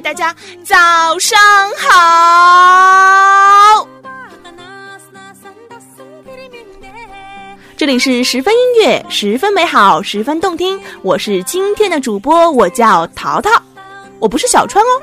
大家早上好！这里是十分音乐，十分美好，十分动听。我是今天的主播，我叫淘淘，我不是小川哦。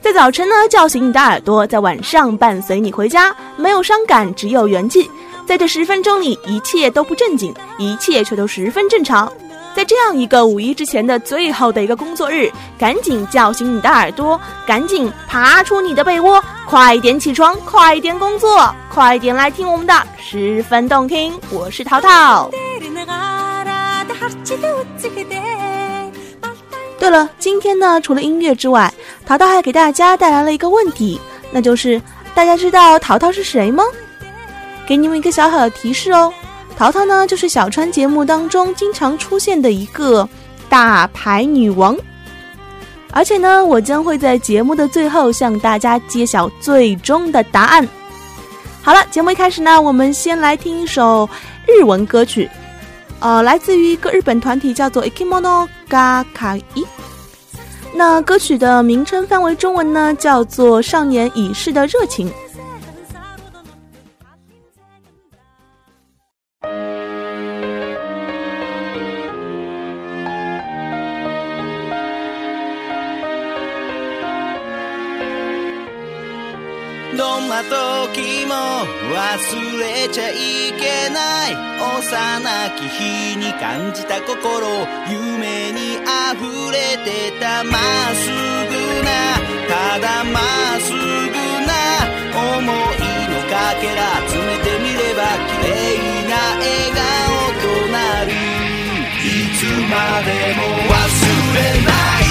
在早晨呢，叫醒你的耳朵；在晚上，伴随你回家。没有伤感，只有元气。在这十分钟里，一切都不正经，一切却都十分正常。在这样一个五一之前的最后的一个工作日，赶紧叫醒你的耳朵，赶紧爬出你的被窝，快点起床，快点工作，快点来听我们的十分动听。我是淘淘。对了，今天呢，除了音乐之外，淘淘还给大家带来了一个问题，那就是大家知道淘淘是谁吗？给你们一个小小的提示哦。淘淘呢，就是小川节目当中经常出现的一个大牌女王，而且呢，我将会在节目的最后向大家揭晓最终的答案。好了，节目一开始呢，我们先来听一首日文歌曲，呃，来自于一个日本团体叫做 Ikimono Gakai。那歌曲的名称翻为中文呢，叫做《少年已逝的热情》。どんな時も忘れちゃいけない幼き日に感じた心夢に溢れてたまっすぐなただまっすぐな思いのかけら集めてみれば綺麗な笑顔となるいつまでも忘れない。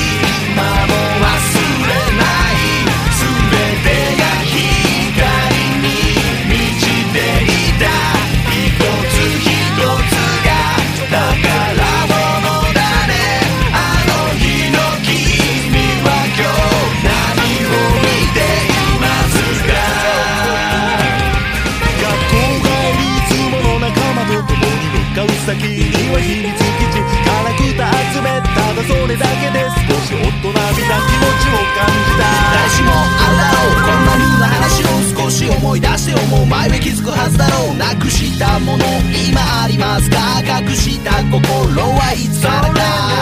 ずだろう。なくしたもの今あります。か隠した心はいつからか。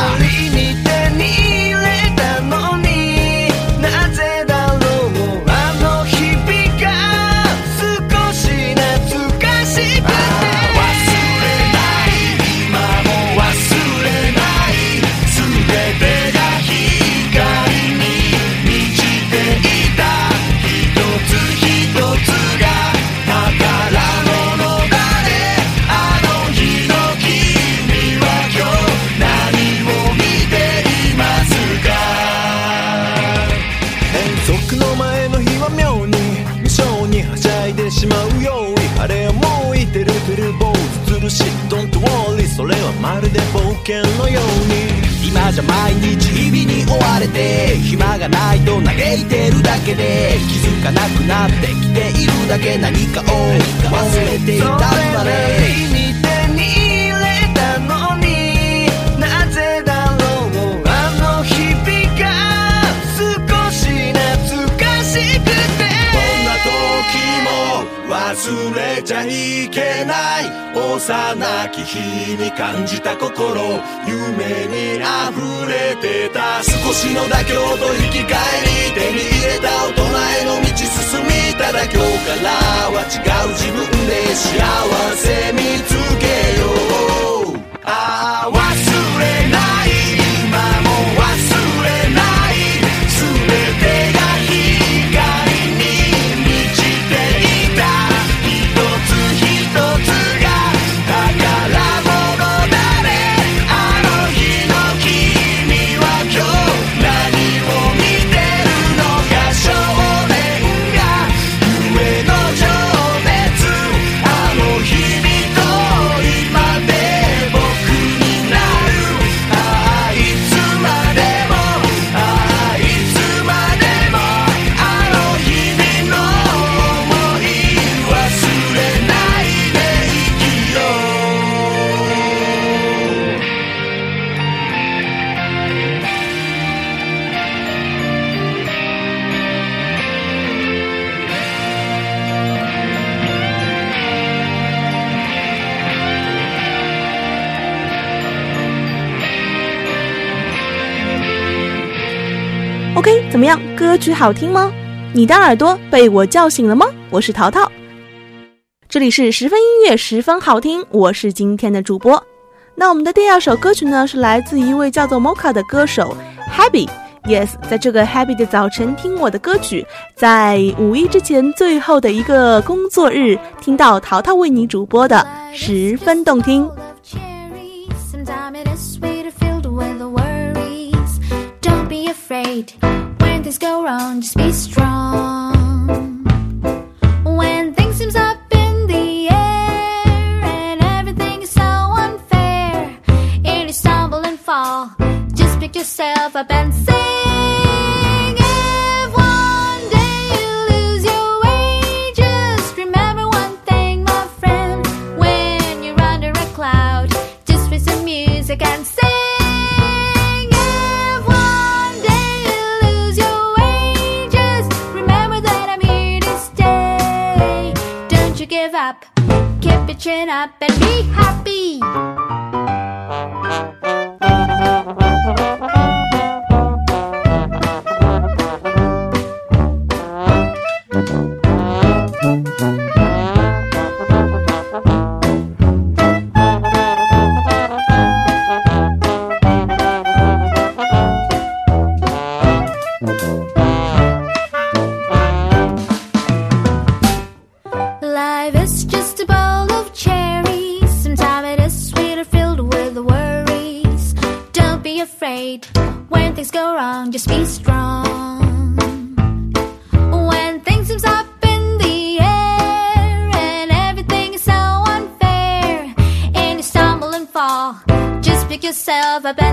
し Don't worry それはまるで冒険のように今じゃ毎日日々に追われて暇がないと嘆いてるだけで気づかなくなってきているだけ何かを忘れていたんだね忘れちゃいけない幼き日に感じた心。夢に溢れてた。少しの妥協と引き換えに手に入れた大人への道進みただ今日から OK，怎么样？歌曲好听吗？你的耳朵被我叫醒了吗？我是淘淘，这里是十分音乐，十分好听，我是今天的主播。那我们的第二首歌曲呢，是来自一位叫做 Moka 的歌手 Happy。Yes，在这个 Happy 的早晨听我的歌曲，在五一之前最后的一个工作日，听到淘淘为你主播的，十分动听。When things go wrong, just be strong. When things seems up in the air and everything is so unfair, and you stumble and fall, just pick yourself up and say. Keep your chin up and be happy. yourself a better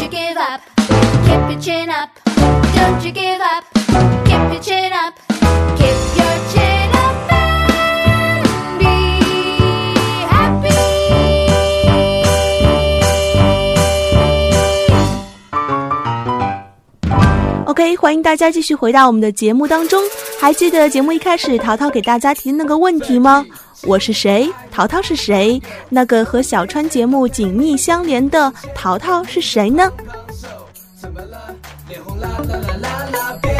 You give up, keep your chin up. Don't you give up, keep your chin up. Keep your chin up and be happy. OK，欢迎大家继续回到我们的节目当中。还记得节目一开始淘淘给大家提的那个问题吗？我是谁？淘淘是谁？那个和小川节目紧密相连的淘淘是谁呢？怎么了？脸红啦啦啦啦啦，别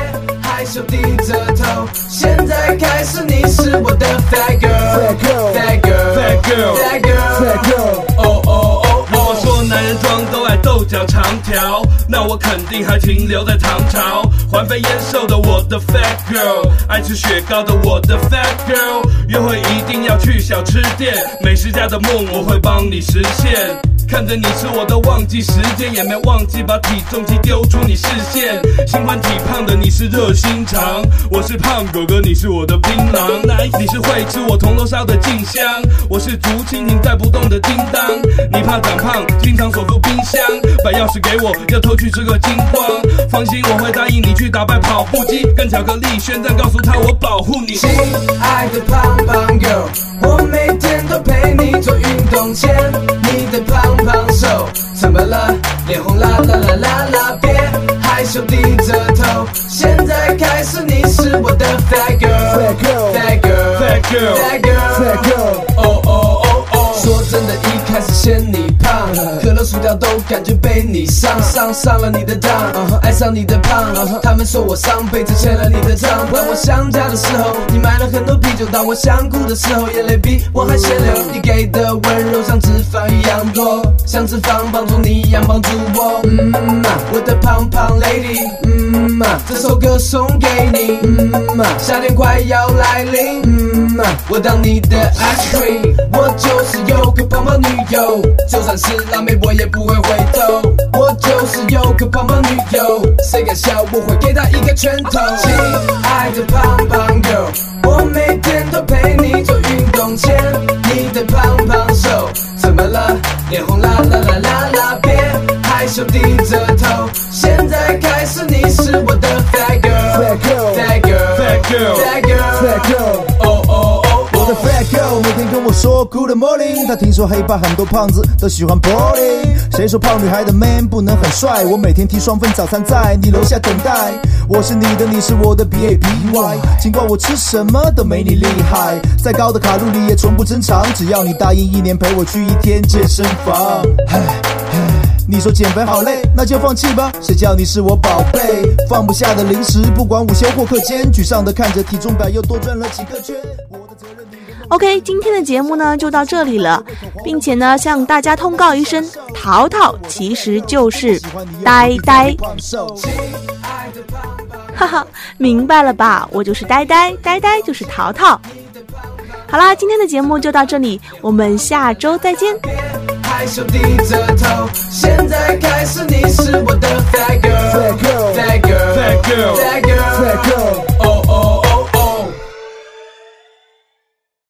害羞低着头。现在开始，你是我的 fat girl，fat girl，fat girl，fat girl，fat girl。长条，那我肯定还停留在唐朝。环肥燕瘦的我的 fat girl，爱吃雪糕的我的 fat girl，约会一定要去小吃店，美食家的梦我会帮你实现。看着你吃，我都忘记时间，也没忘记把体重机丢出你视线。喜欢体胖的你是热心肠，我是胖狗哥，你是我的槟榔。你是会吃我铜锣烧的静香，我是竹蜻蜓带不动的叮当。你怕长胖，经常锁住冰箱，把钥匙给我，要偷去吃个精光。放心，我会答应你去打败跑步机，跟巧克力宣战，告诉他我保护你。亲爱的胖胖 girl，我每天都陪你做运动前，你的胖怎么了？脸红啦啦啦啦啦，别害羞低着头。现在开始，你是我的 fat girl，fat girl，fat Fat girl，fat girl 真的，一开始嫌你胖，可乐薯条都感觉被你上上上了你的当，爱上你的胖。他们说我上辈子欠了你的账。当我想家的时候，你买了很多啤酒；当我想哭的时候，眼泪比我还先流。你给的温柔像脂肪一样多，像脂肪帮助你一样帮助我。嗯嘛，我的胖胖 lady，嗯嘛，这首歌送给你。嗯嘛，夏天快要来临。嗯嘛，我当你的 ice cream，我就就算是辣妹，我也不会回头。我就是有个胖胖女友，谁敢笑？我会给她一个拳头。亲爱的胖胖 girl，我每天都陪你做运动。牵你的胖胖手，怎么了？脸红啦啦啦啦啦，别害羞，低着头。Good morning，他听说黑怕很多胖子都喜欢 bowling。谁说胖女孩的 man 不能很帅？我每天提双份早餐在你楼下等待。我是你的，你是我的 B A B Y。尽管我吃什么都没你厉害，再高的卡路里也从不珍藏。只要你答应一年陪我去一天健身房。嘿嘿你说减肥好累，那就放弃吧。谁叫你是我宝贝？放不下的零食，不管午休或课间，沮丧的看着体重表又多转了几个圈。OK，今天的节目呢就到这里了，并且呢向大家通告一声，淘淘其实就是呆呆，哈哈，明白了吧？我就是呆呆，呆呆就是淘淘。好啦，今天的节目就到这里，我们下周再见。害羞低着头。现在开始，你是我的 fat girl，fat girl，fat girl，fat girl girl，fat girl，哦